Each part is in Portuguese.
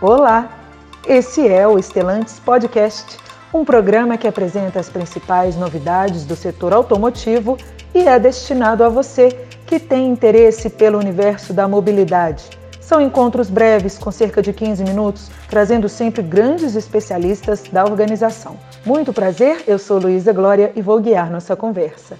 Olá! Esse é o Estelantes Podcast, um programa que apresenta as principais novidades do setor automotivo e é destinado a você que tem interesse pelo universo da mobilidade. São encontros breves, com cerca de 15 minutos, trazendo sempre grandes especialistas da organização. Muito prazer, eu sou Luísa Glória e vou guiar nossa conversa.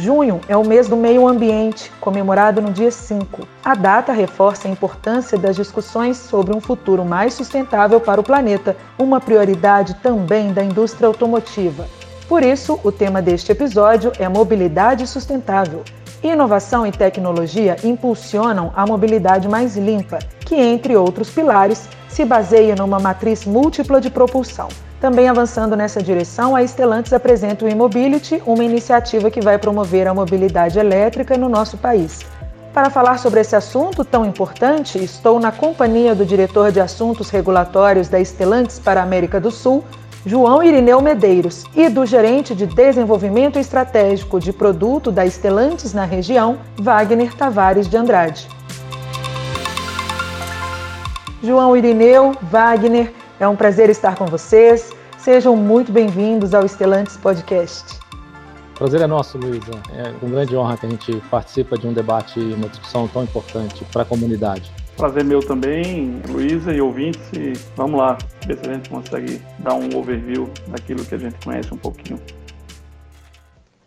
Junho é o mês do meio ambiente, comemorado no dia 5. A data reforça a importância das discussões sobre um futuro mais sustentável para o planeta, uma prioridade também da indústria automotiva. Por isso, o tema deste episódio é mobilidade sustentável. Inovação e tecnologia impulsionam a mobilidade mais limpa, que, entre outros pilares, se baseia numa matriz múltipla de propulsão. Também avançando nessa direção, a Stellantis apresenta o e-mobility, uma iniciativa que vai promover a mobilidade elétrica no nosso país. Para falar sobre esse assunto tão importante, estou na companhia do diretor de assuntos regulatórios da Stellantis para a América do Sul, João Irineu Medeiros, e do gerente de desenvolvimento estratégico de produto da Stellantis na região, Wagner Tavares de Andrade. João Irineu, Wagner, é um prazer estar com vocês. Sejam muito bem-vindos ao Estelantes Podcast. Prazer é nosso, Luísa. É com grande honra que a gente participa de um debate e uma discussão tão importante para a comunidade. Prazer meu também, Luísa e ouvintes. E vamos lá, ver se a gente consegue dar um overview daquilo que a gente conhece um pouquinho.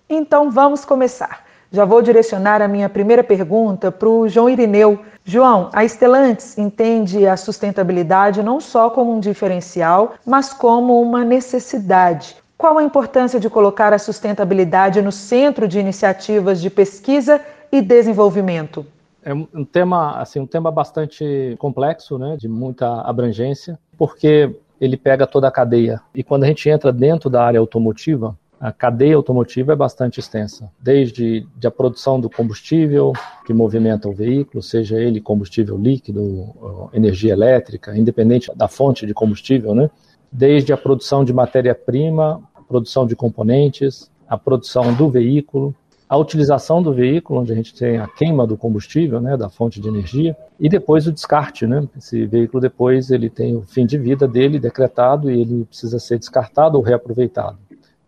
Então vamos começar. Já vou direcionar a minha primeira pergunta para o João Irineu. João, a Stellantis entende a sustentabilidade não só como um diferencial, mas como uma necessidade. Qual a importância de colocar a sustentabilidade no centro de iniciativas de pesquisa e desenvolvimento? É um tema, assim, um tema bastante complexo, né, de muita abrangência, porque ele pega toda a cadeia. E quando a gente entra dentro da área automotiva, a cadeia automotiva é bastante extensa, desde a produção do combustível que movimenta o veículo, seja ele combustível líquido, energia elétrica, independente da fonte de combustível, né? desde a produção de matéria-prima, produção de componentes, a produção do veículo, a utilização do veículo, onde a gente tem a queima do combustível, né, da fonte de energia, e depois o descarte, né? Esse veículo depois ele tem o fim de vida dele decretado e ele precisa ser descartado ou reaproveitado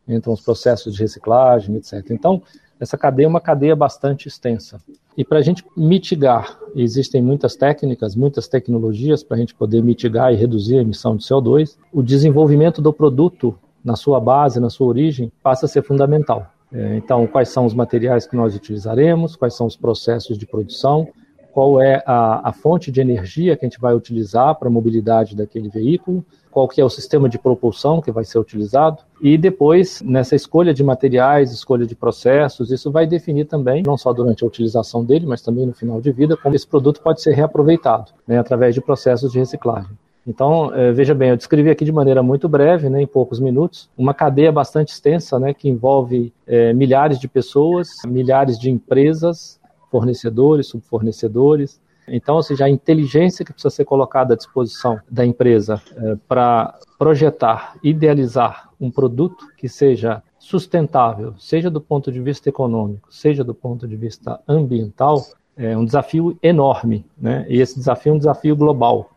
entram os processos de reciclagem, etc. Então, essa cadeia é uma cadeia bastante extensa. E para a gente mitigar, existem muitas técnicas, muitas tecnologias para a gente poder mitigar e reduzir a emissão de CO2, o desenvolvimento do produto na sua base, na sua origem, passa a ser fundamental. É, então, quais são os materiais que nós utilizaremos, quais são os processos de produção, qual é a, a fonte de energia que a gente vai utilizar para a mobilidade daquele veículo, qual que é o sistema de propulsão que vai ser utilizado e depois nessa escolha de materiais, escolha de processos, isso vai definir também não só durante a utilização dele, mas também no final de vida como esse produto pode ser reaproveitado, né, através de processos de reciclagem. Então, eh, veja bem, eu descrevi aqui de maneira muito breve, né, em poucos minutos, uma cadeia bastante extensa, né, que envolve eh, milhares de pessoas, milhares de empresas, fornecedores, subfornecedores, então, ou seja, a inteligência que precisa ser colocada à disposição da empresa é, para projetar, idealizar um produto que seja sustentável, seja do ponto de vista econômico, seja do ponto de vista ambiental, é um desafio enorme, né? E esse desafio é um desafio global.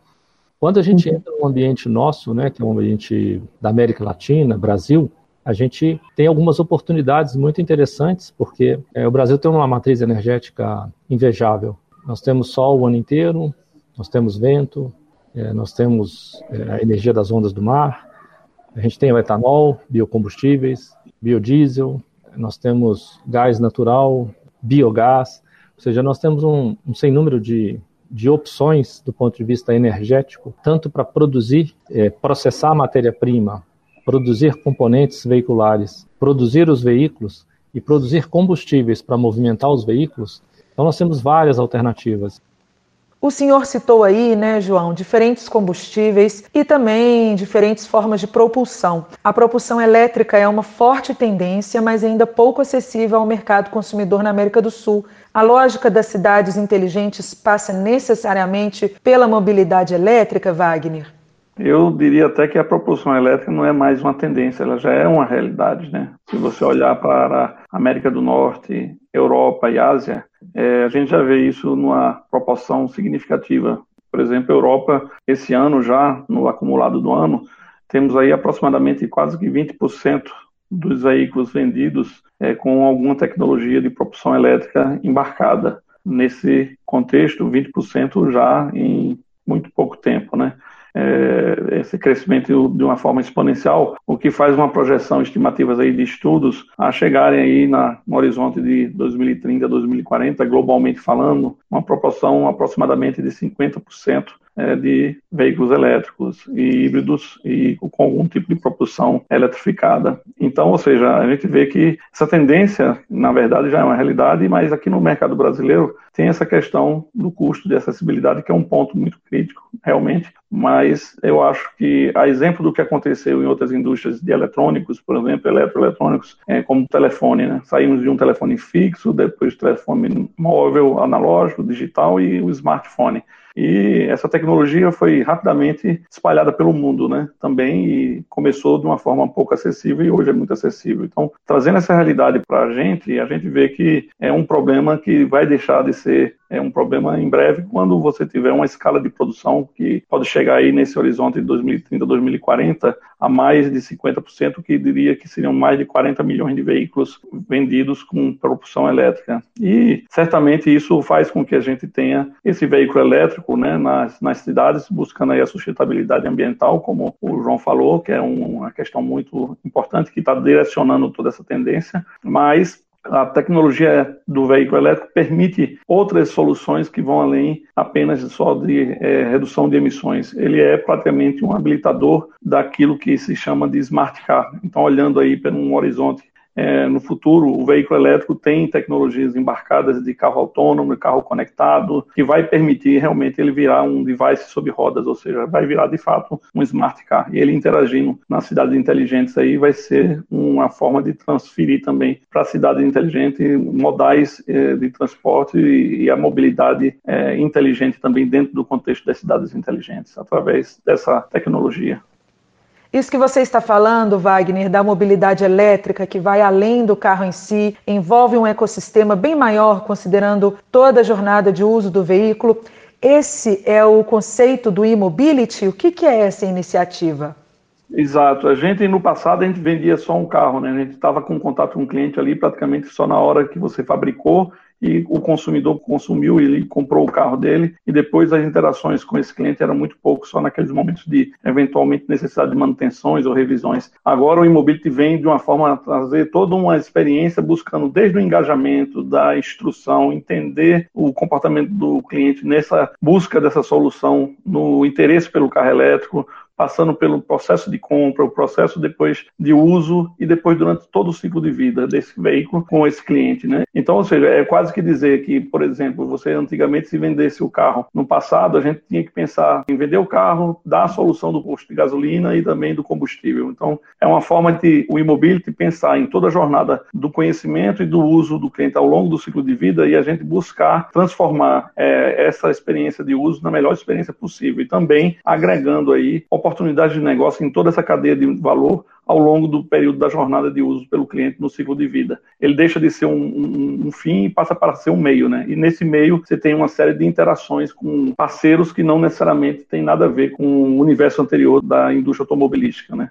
Quando a gente entra num ambiente nosso, né, que é um ambiente da América Latina, Brasil, a gente tem algumas oportunidades muito interessantes, porque é, o Brasil tem uma matriz energética invejável. Nós temos sol o ano inteiro, nós temos vento, é, nós temos é, a energia das ondas do mar, a gente tem o etanol, biocombustíveis, biodiesel, nós temos gás natural, biogás, ou seja, nós temos um, um sem número de, de opções do ponto de vista energético, tanto para produzir, é, processar matéria-prima, produzir componentes veiculares, produzir os veículos e produzir combustíveis para movimentar os veículos, então nós temos várias alternativas. O senhor citou aí, né, João, diferentes combustíveis e também diferentes formas de propulsão. A propulsão elétrica é uma forte tendência, mas ainda pouco acessível ao mercado consumidor na América do Sul. A lógica das cidades inteligentes passa necessariamente pela mobilidade elétrica, Wagner? Eu diria até que a propulsão elétrica não é mais uma tendência, ela já é uma realidade, né? Se você olhar para América do Norte, Europa e Ásia, é, a gente já vê isso numa proporção significativa. Por exemplo, Europa, esse ano já, no acumulado do ano, temos aí aproximadamente quase que 20% dos veículos vendidos é, com alguma tecnologia de propulsão elétrica embarcada. Nesse contexto, 20% já em muito pouco esse crescimento de uma forma exponencial, o que faz uma projeção estimativas aí de estudos a chegarem aí na, no horizonte de 2030, 2040, globalmente falando, uma proporção aproximadamente de 50% é, de veículos elétricos e híbridos e com algum tipo de propulsão eletrificada. Então, ou seja, a gente vê que essa tendência, na verdade, já é uma realidade, mas aqui no mercado brasileiro tem essa questão do custo de acessibilidade, que é um ponto muito crítico, realmente. Mas eu acho que, a exemplo do que aconteceu em outras indústrias de eletrônicos, por exemplo, eletroeletrônicos, é, como telefone, né? Saímos de um telefone fixo, depois telefone móvel, analógico, digital e o smartphone. E essa tecnologia foi rapidamente espalhada pelo mundo, né? Também e começou de uma forma pouco acessível e hoje é muito acessível. Então, trazendo essa realidade para a gente, a gente vê que é um problema que vai deixar de ser é um problema em breve quando você tiver uma escala de produção que pode chegar aí nesse horizonte de 2030, 2040 a mais de 50%, que diria que seriam mais de 40 milhões de veículos vendidos com propulsão elétrica. E certamente isso faz com que a gente tenha esse veículo elétrico né, nas, nas cidades, buscando aí a sustentabilidade ambiental, como o João falou, que é uma questão muito importante que está direcionando toda essa tendência, mas a tecnologia do veículo elétrico permite outras soluções que vão além apenas só de é, redução de emissões. Ele é praticamente um habilitador daquilo que se chama de smart car. Então, olhando aí para um horizonte é, no futuro, o veículo elétrico tem tecnologias embarcadas de carro autônomo, carro conectado, que vai permitir realmente ele virar um device sob rodas, ou seja, vai virar de fato um smart car. E ele interagindo nas cidades inteligentes aí vai ser uma forma de transferir também para a cidade inteligente modais é, de transporte e, e a mobilidade é, inteligente também dentro do contexto das cidades inteligentes, através dessa tecnologia. Isso que você está falando, Wagner, da mobilidade elétrica que vai além do carro em si, envolve um ecossistema bem maior, considerando toda a jornada de uso do veículo. Esse é o conceito do e-mobility. O que, é essa iniciativa? Exato. A gente, no passado, a gente vendia só um carro, né? A gente estava com contato com o cliente ali praticamente só na hora que você fabricou e o consumidor consumiu, ele comprou o carro dele e depois as interações com esse cliente eram muito pouco, só naqueles momentos de eventualmente necessidade de manutenções ou revisões. Agora o Immobility vem de uma forma a trazer toda uma experiência buscando desde o engajamento, da instrução, entender o comportamento do cliente nessa busca dessa solução, no interesse pelo carro elétrico, passando pelo processo de compra, o processo depois de uso e depois durante todo o ciclo de vida desse veículo com esse cliente, né? Então, ou seja, é quase que dizer que, por exemplo, você antigamente se vendesse o carro no passado, a gente tinha que pensar em vender o carro, dar a solução do posto de gasolina e também do combustível. Então, é uma forma de o Immobility pensar em toda a jornada do conhecimento e do uso do cliente ao longo do ciclo de vida e a gente buscar transformar é, essa experiência de uso na melhor experiência possível e também agregando aí oportunidades de negócio em toda essa cadeia de valor ao longo do período da jornada de uso pelo cliente no ciclo de vida. Ele deixa de ser um, um, um, fim e passa para ser um meio, né? E nesse meio você tem uma série de interações com parceiros que não necessariamente têm nada a ver com o universo anterior da indústria automobilística, né?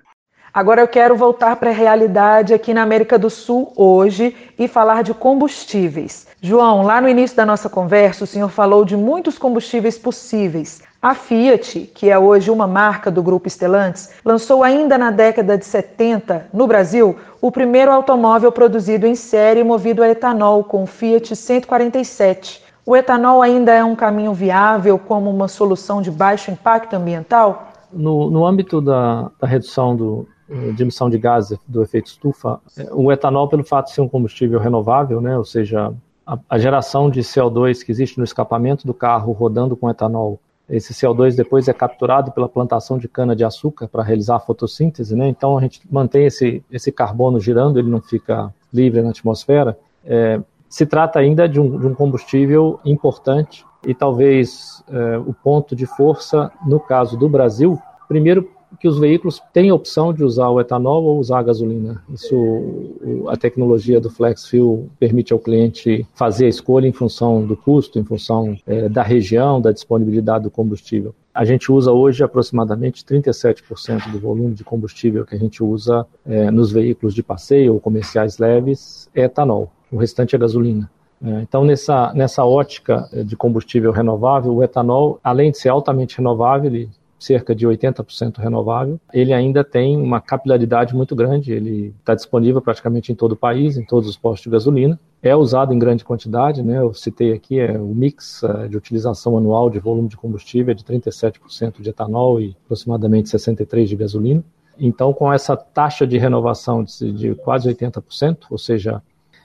Agora eu quero voltar para a realidade aqui na América do Sul hoje e falar de combustíveis. João, lá no início da nossa conversa, o senhor falou de muitos combustíveis possíveis. A Fiat, que é hoje uma marca do grupo Stellantis, lançou ainda na década de 70, no Brasil, o primeiro automóvel produzido em série movido a etanol com o Fiat 147. O etanol ainda é um caminho viável como uma solução de baixo impacto ambiental? No, no âmbito da, da redução do, de emissão de gases do efeito estufa, é, o etanol, pelo fato de ser um combustível renovável, né, ou seja, a, a geração de CO2 que existe no escapamento do carro rodando com etanol esse CO2 depois é capturado pela plantação de cana-de-açúcar para realizar a fotossíntese, né? Então a gente mantém esse, esse carbono girando, ele não fica livre na atmosfera. É, se trata ainda de um, de um, combustível importante e talvez é, o ponto de força, no caso do Brasil, primeiro que os veículos têm a opção de usar o etanol ou usar a gasolina. Isso, a tecnologia do Flex Fuel permite ao cliente fazer a escolha em função do custo, em função é, da região, da disponibilidade do combustível. A gente usa hoje aproximadamente 37% do volume de combustível que a gente usa é, nos veículos de passeio ou comerciais leves é etanol. O restante é gasolina. É, então, nessa, nessa ótica de combustível renovável, o etanol, além de ser altamente renovável, ele cerca de 80% renovável, ele ainda tem uma capilaridade muito grande, ele está disponível praticamente em todo o país, em todos os postos de gasolina, é usado em grande quantidade, né? eu citei aqui é, o mix é, de utilização anual de volume de combustível é de 37% de etanol e aproximadamente 63% de gasolina. Então, com essa taxa de renovação de, quase 80%, ou seja,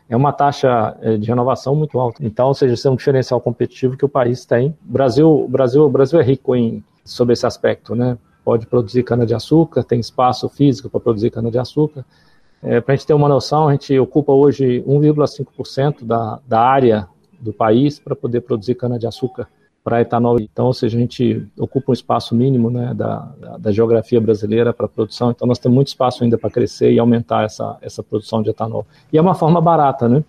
é uma taxa é, de renovação muito alta. Então, ou seja, isso é um diferencial competitivo que o país tem. O Brasil, o Brasil, o Brasil é rico em sobre esse aspecto, né? Pode produzir cana-de-açúcar, tem espaço físico para produzir cana-de-açúcar. É, para a gente ter uma noção, a gente ocupa hoje 1,5% da, da área do país para poder produzir cana-de-açúcar para etanol. Então, ou seja, a gente ocupa um espaço mínimo né, da, da, geografia brasileira para produção. Então, nós temos muito espaço ainda para crescer e aumentar essa, essa produção de etanol. E é uma forma barata, né?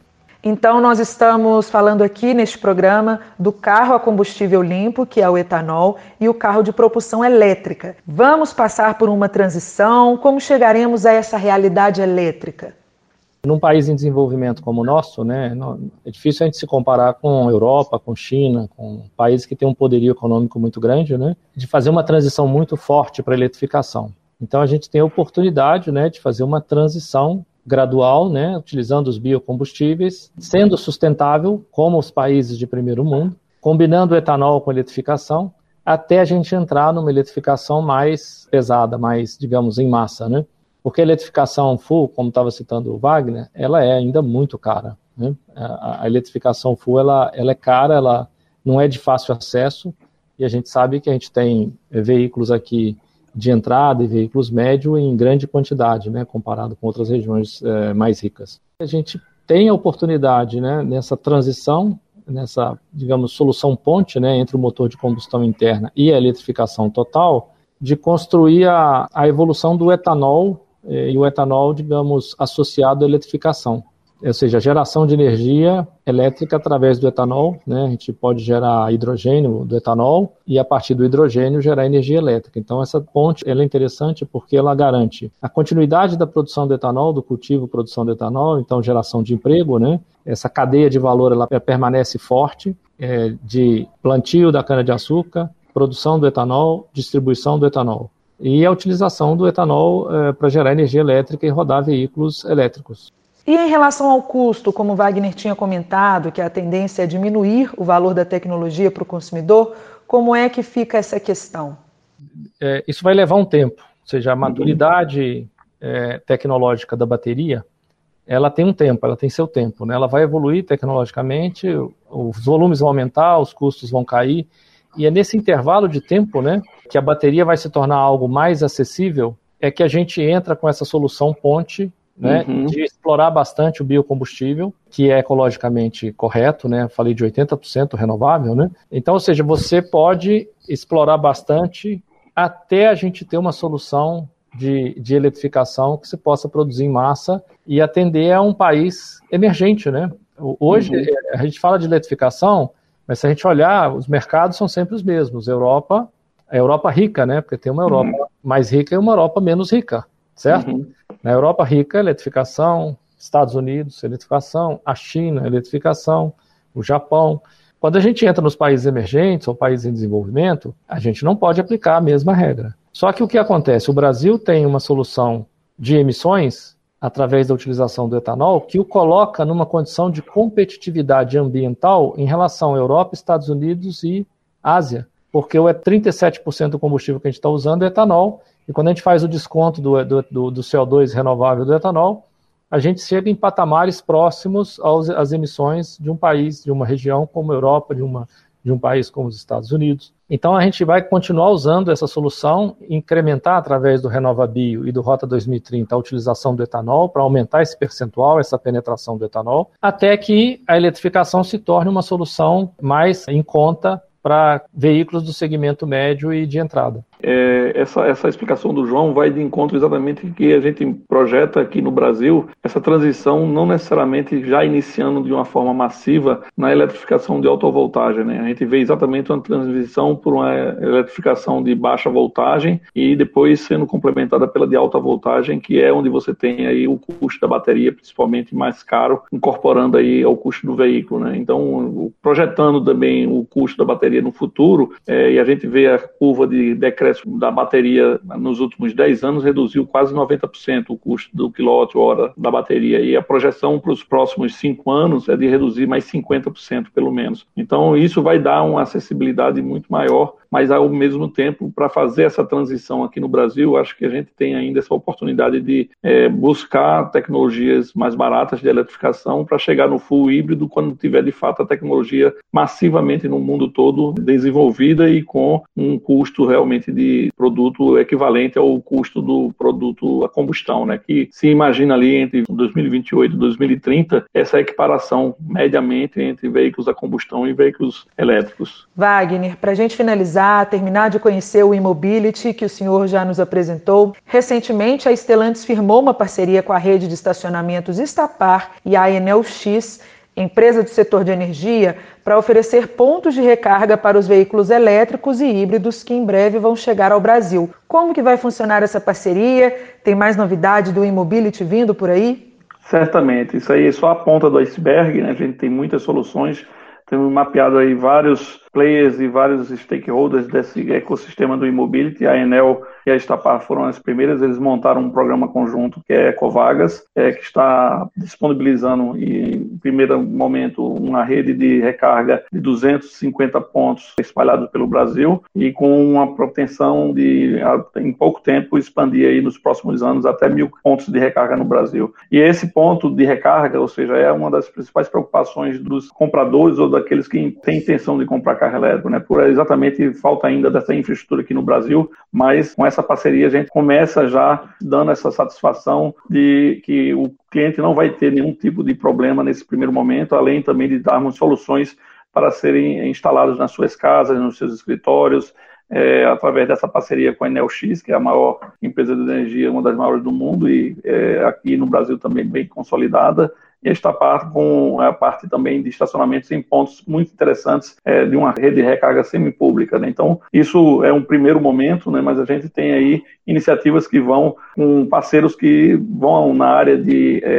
Então, nós estamos falando aqui neste programa do carro a combustível limpo, que é o etanol, e o carro de propulsão elétrica. Vamos passar por uma transição? Como chegaremos a essa realidade elétrica? Num país em desenvolvimento como o nosso, né, é difícil a gente se comparar com Europa, com China, com países que têm um poderio econômico muito grande, né, de fazer uma transição muito forte para a eletrificação. Então a gente tem a oportunidade né, de fazer uma transição gradual, né, utilizando os biocombustíveis, sendo sustentável, como os países de primeiro mundo, combinando o etanol com eletrificação, até a gente entrar numa eletrificação mais pesada, mais, digamos, em massa, né? Porque a eletrificação full, como estava citando o Wagner, ela é ainda muito cara. Né? A, a eletrificação full, ela, ela é cara, ela não é de fácil acesso, e a gente sabe que a gente tem veículos aqui de entrada e veículos médio em grande quantidade, né, comparado com outras regiões é, mais ricas. A gente tem a oportunidade, né, nessa transição, nessa, digamos, solução ponte, né, entre o motor de combustão interna e a eletrificação total, de construir a, a evolução do etanol eh, e o etanol, digamos, associado à eletrificação ou seja, geração de energia elétrica através do etanol, né? A gente pode gerar hidrogênio do etanol e a partir do hidrogênio gerar energia elétrica. Então essa ponte ela é interessante porque ela garante a continuidade da produção do etanol, do cultivo, produção do etanol, então geração de emprego, né? Essa cadeia de valor ela permanece forte é, de plantio da cana de açúcar, produção do etanol, distribuição do etanol e a utilização do etanol é, para gerar energia elétrica e rodar veículos elétricos. E em relação ao custo, como Wagner tinha comentado, que a tendência é diminuir o valor da tecnologia para o consumidor, como é que fica essa questão? É, isso vai levar um tempo, ou seja, a maturidade é, tecnológica da bateria, ela tem um tempo, ela tem seu tempo, né? ela vai evoluir tecnologicamente, os volumes vão aumentar, os custos vão cair, e é nesse intervalo de tempo né, que a bateria vai se tornar algo mais acessível, é que a gente entra com essa solução ponte né, uhum. de explorar bastante o biocombustível, que é ecologicamente correto, né? Falei de 80% renovável, né? Então, ou seja, você pode explorar bastante até a gente ter uma solução de, de eletrificação que se possa produzir em massa e atender a um país emergente, né? Hoje uhum. a gente fala de eletrificação, mas se a gente olhar, os mercados são sempre os mesmos. Europa, a Europa rica, né? Porque tem uma Europa uhum. mais rica e uma Europa menos rica, certo? Uhum. Na Europa rica, eletrificação, Estados Unidos, eletrificação, a China, eletrificação, o Japão. Quando a gente entra nos países emergentes ou países em desenvolvimento, a gente não pode aplicar a mesma regra. Só que o que acontece? O Brasil tem uma solução de emissões através da utilização do etanol que o coloca numa condição de competitividade ambiental em relação à Europa, Estados Unidos e Ásia, porque o 37% do combustível que a gente está usando é etanol e quando a gente faz o desconto do, do, do CO2 renovável do etanol, a gente chega em patamares próximos aos, às emissões de um país, de uma região como a Europa, de, uma, de um país como os Estados Unidos. Então a gente vai continuar usando essa solução, incrementar através do RenovaBio e do Rota 2030 a utilização do etanol para aumentar esse percentual, essa penetração do etanol, até que a eletrificação se torne uma solução mais em conta para veículos do segmento médio e de entrada. É, essa, essa explicação do João vai de encontro exatamente que a gente projeta aqui no Brasil essa transição não necessariamente já iniciando de uma forma massiva na eletrificação de alta voltagem. Né? A gente vê exatamente uma transição por uma eletrificação de baixa voltagem e depois sendo complementada pela de alta voltagem, que é onde você tem aí o custo da bateria, principalmente mais caro, incorporando aí ao custo do veículo. Né? Então, projetando também o custo da bateria no futuro, é, e a gente vê a curva de decréscimo da bateria nos últimos 10 anos reduziu quase 90% o custo do quilowatt-hora da bateria, e a projeção para os próximos 5 anos é de reduzir mais 50% pelo menos. Então, isso vai dar uma acessibilidade muito maior mas ao mesmo tempo, para fazer essa transição aqui no Brasil, acho que a gente tem ainda essa oportunidade de é, buscar tecnologias mais baratas de eletrificação para chegar no full híbrido quando tiver de fato a tecnologia massivamente no mundo todo desenvolvida e com um custo realmente de produto equivalente ao custo do produto a combustão, né? Que se imagina ali entre 2028 e 2030 essa equiparação mediamente entre veículos a combustão e veículos elétricos. Wagner, para a gente finalizar terminar de conhecer o Immobility, que o senhor já nos apresentou. Recentemente, a Stellantis firmou uma parceria com a rede de estacionamentos Estapar e a Enel X, empresa do setor de energia, para oferecer pontos de recarga para os veículos elétricos e híbridos que em breve vão chegar ao Brasil. Como que vai funcionar essa parceria? Tem mais novidade do Immobility vindo por aí? Certamente. Isso aí é só a ponta do iceberg, né? A gente tem muitas soluções. Temos mapeado aí vários players e vários stakeholders desse ecossistema do Immobility. A Enel e a Estapar foram as primeiras, eles montaram um programa conjunto que é Ecovagas, é, que está disponibilizando, em primeiro momento, uma rede de recarga de 250 pontos espalhados pelo Brasil e com uma pretensão de, em pouco tempo, expandir aí nos próximos anos até mil pontos de recarga no Brasil. E esse ponto de recarga, ou seja, é uma das principais preocupações dos compradores ou daqueles que têm intenção de comprar carro elétrico, né? Por exatamente falta ainda dessa infraestrutura aqui no Brasil, mas com essa parceria a gente começa já dando essa satisfação de que o cliente não vai ter nenhum tipo de problema nesse primeiro momento, além também de darmos soluções para serem instalados nas suas casas, nos seus escritórios, é, através dessa parceria com a Enel X, que é a maior empresa de energia, uma das maiores do mundo, e é, aqui no Brasil também bem consolidada, e esta parte com a parte também de estacionamentos em pontos muito interessantes é, de uma rede de recarga semipública. Né? Então, isso é um primeiro momento, né? mas a gente tem aí iniciativas que vão com parceiros que vão na área de é,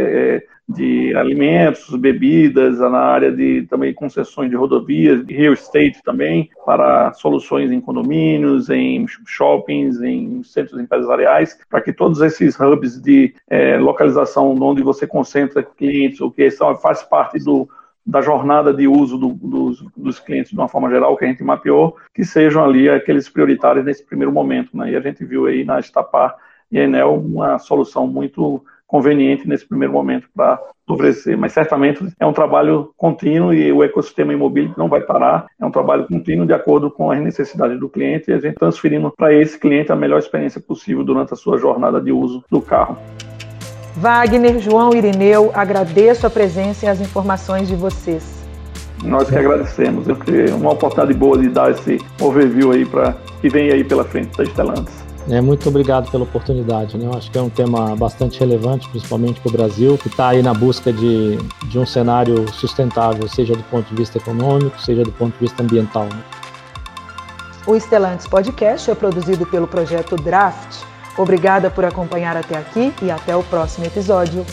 é de alimentos, bebidas, na área de também concessões de rodovias, de real estate também, para soluções em condomínios, em shoppings, em centros empresariais, para que todos esses hubs de é, localização onde você concentra clientes, o que são, faz parte do, da jornada de uso do, dos, dos, clientes de uma forma geral que a gente mapeou, que sejam ali aqueles prioritários nesse primeiro momento. Né? E a gente viu aí na Estapar e Enel uma solução muito conveniente nesse primeiro momento para oferecer. Mas certamente é um trabalho contínuo e o ecossistema imobiliário não vai parar. É um trabalho contínuo de acordo com as necessidades do cliente e a gente transferindo para esse cliente a melhor experiência possível durante a sua jornada de uso do carro. Wagner, João Irineu, agradeço a presença e as informações de vocês. Nós que agradecemos. É uma oportunidade boa de dar esse overview aí para que vem aí pela frente da Stellantis. É, muito obrigado pela oportunidade. Né? Eu acho que é um tema bastante relevante, principalmente para o Brasil, que está aí na busca de, de um cenário sustentável, seja do ponto de vista econômico, seja do ponto de vista ambiental. Né? O Estelantes Podcast é produzido pelo projeto Draft. Obrigada por acompanhar até aqui e até o próximo episódio.